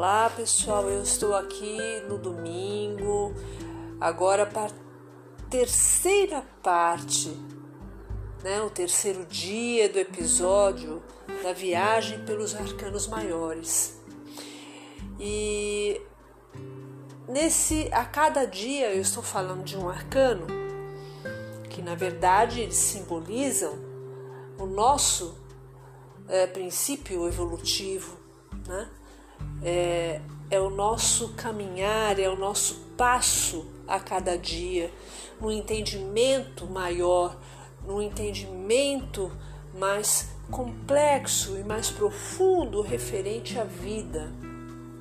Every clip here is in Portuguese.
Olá pessoal, eu estou aqui no domingo, agora para a terceira parte, né, o terceiro dia do episódio da viagem pelos arcanos maiores. E nesse a cada dia eu estou falando de um arcano que na verdade eles simbolizam o nosso é, princípio evolutivo, né? É, é o nosso caminhar, é o nosso passo a cada dia, no entendimento maior, no entendimento mais complexo e mais profundo referente à vida,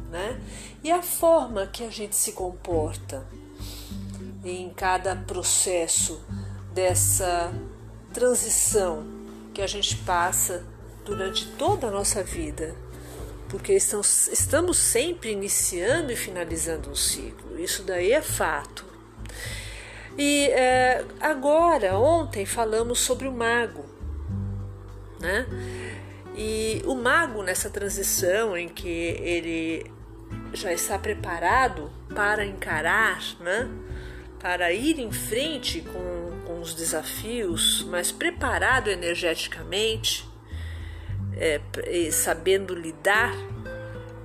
né? E a forma que a gente se comporta em cada processo dessa transição que a gente passa durante toda a nossa vida porque estamos, estamos sempre iniciando e finalizando um ciclo, isso daí é fato. E é, agora, ontem, falamos sobre o mago, né? E o mago, nessa transição em que ele já está preparado para encarar, né? para ir em frente com, com os desafios, mas preparado energeticamente, é, sabendo lidar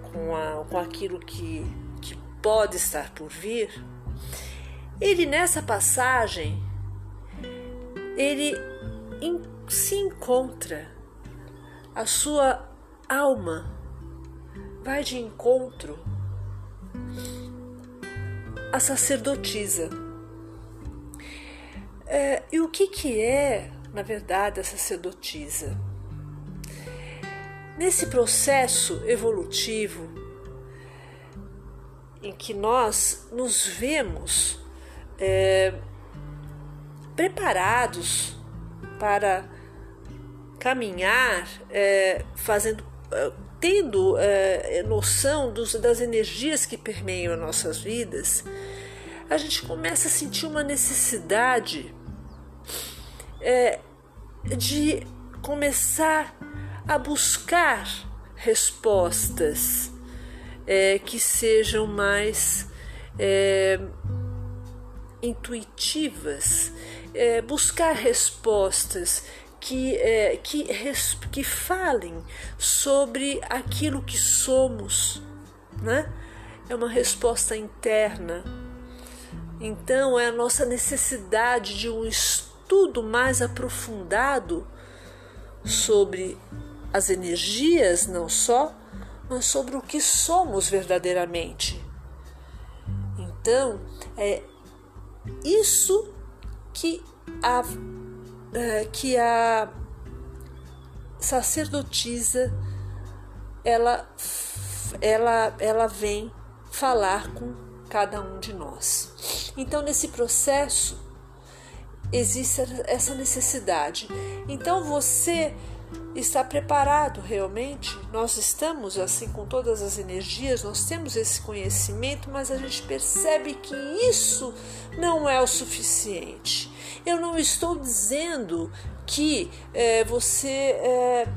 com, a, com aquilo que, que pode estar por vir, ele nessa passagem ele in, se encontra, a sua alma vai de encontro à sacerdotisa. É, e o que, que é, na verdade, a sacerdotisa? Nesse processo evolutivo em que nós nos vemos é, preparados para caminhar, é, fazendo, é, tendo é, noção dos, das energias que permeiam nossas vidas, a gente começa a sentir uma necessidade é, de começar a buscar respostas é, que sejam mais é, intuitivas, é, buscar respostas que, é, que, que falem sobre aquilo que somos, né? É uma resposta interna. Então, é a nossa necessidade de um estudo mais aprofundado sobre as energias não só, mas sobre o que somos verdadeiramente. Então, é isso que a, é, que a sacerdotisa ela, ela, ela vem falar com cada um de nós. Então, nesse processo, existe essa necessidade. Então, você está preparado realmente. Nós estamos assim com todas as energias, nós temos esse conhecimento, mas a gente percebe que isso não é o suficiente. Eu não estou dizendo que é, você é,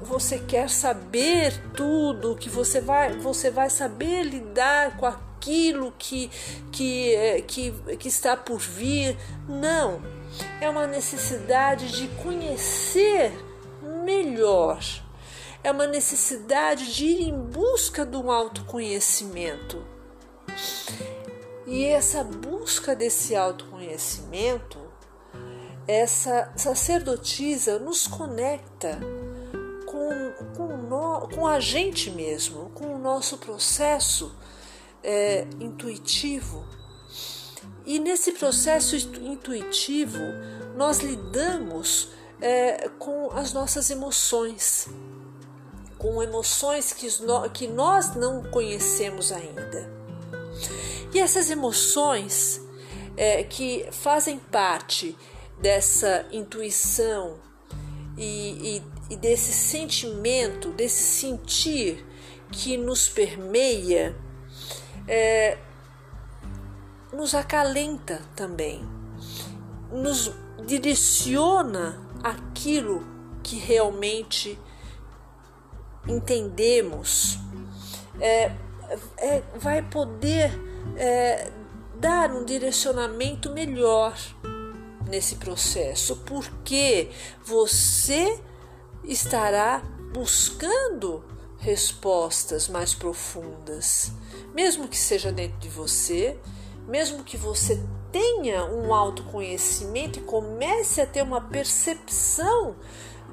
você quer saber tudo, que você vai você vai saber lidar com aquilo que que, é, que, que está por vir. Não, é uma necessidade de conhecer melhor. É uma necessidade de ir em busca do autoconhecimento. E essa busca desse autoconhecimento, essa sacerdotisa nos conecta com, com, no, com a gente mesmo, com o nosso processo é, intuitivo. E nesse processo intuitivo, nós lidamos é, com as nossas emoções, com emoções que, que nós não conhecemos ainda. E essas emoções é, que fazem parte dessa intuição e, e, e desse sentimento, desse sentir que nos permeia, é, nos acalenta também, nos direciona aquilo que realmente entendemos é, é, vai poder é, dar um direcionamento melhor nesse processo, porque você estará buscando respostas mais profundas, mesmo que seja dentro de você, mesmo que você tenha um autoconhecimento e comece a ter uma percepção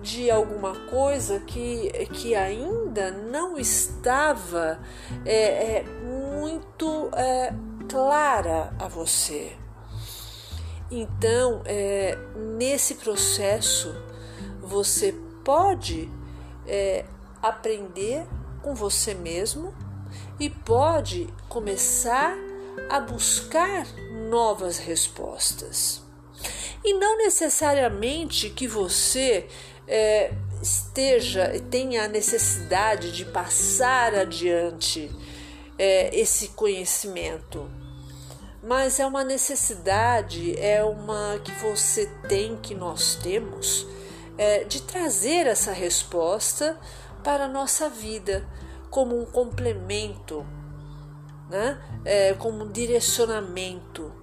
de alguma coisa que, que ainda não estava é, é, muito é, clara a você. Então, é, nesse processo, você pode é, aprender com você mesmo e pode começar a buscar novas respostas. E não necessariamente que você é, esteja, tenha a necessidade de passar adiante é, esse conhecimento, mas é uma necessidade, é uma que você tem, que nós temos, é, de trazer essa resposta para a nossa vida como um complemento, né? É, como um direcionamento.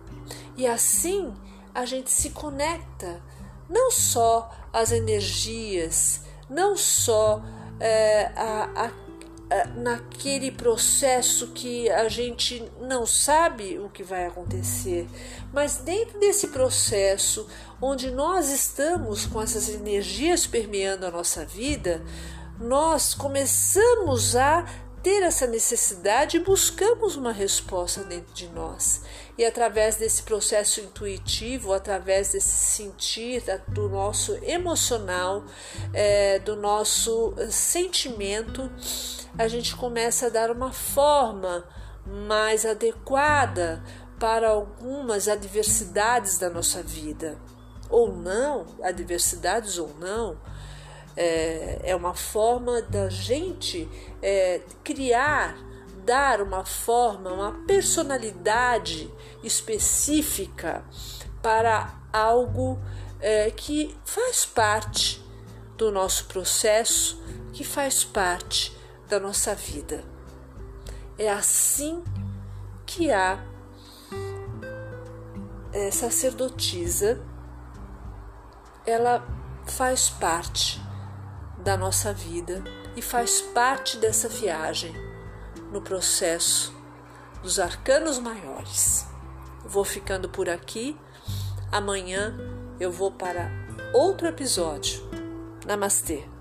E assim a gente se conecta não só às energias, não só é, a, a naquele processo que a gente não sabe o que vai acontecer, mas dentro desse processo onde nós estamos com essas energias permeando a nossa vida, nós começamos a ter essa necessidade buscamos uma resposta dentro de nós. E através desse processo intuitivo, através desse sentir do nosso emocional, é, do nosso sentimento, a gente começa a dar uma forma mais adequada para algumas adversidades da nossa vida. Ou não, adversidades ou não, é, é uma forma da gente é, criar, dar uma forma, uma personalidade específica para algo é, que faz parte do nosso processo, que faz parte da nossa vida. É assim que a é, sacerdotisa ela faz parte da nossa vida e faz parte dessa viagem no processo dos arcanos maiores. Vou ficando por aqui. Amanhã eu vou para outro episódio. Namastê.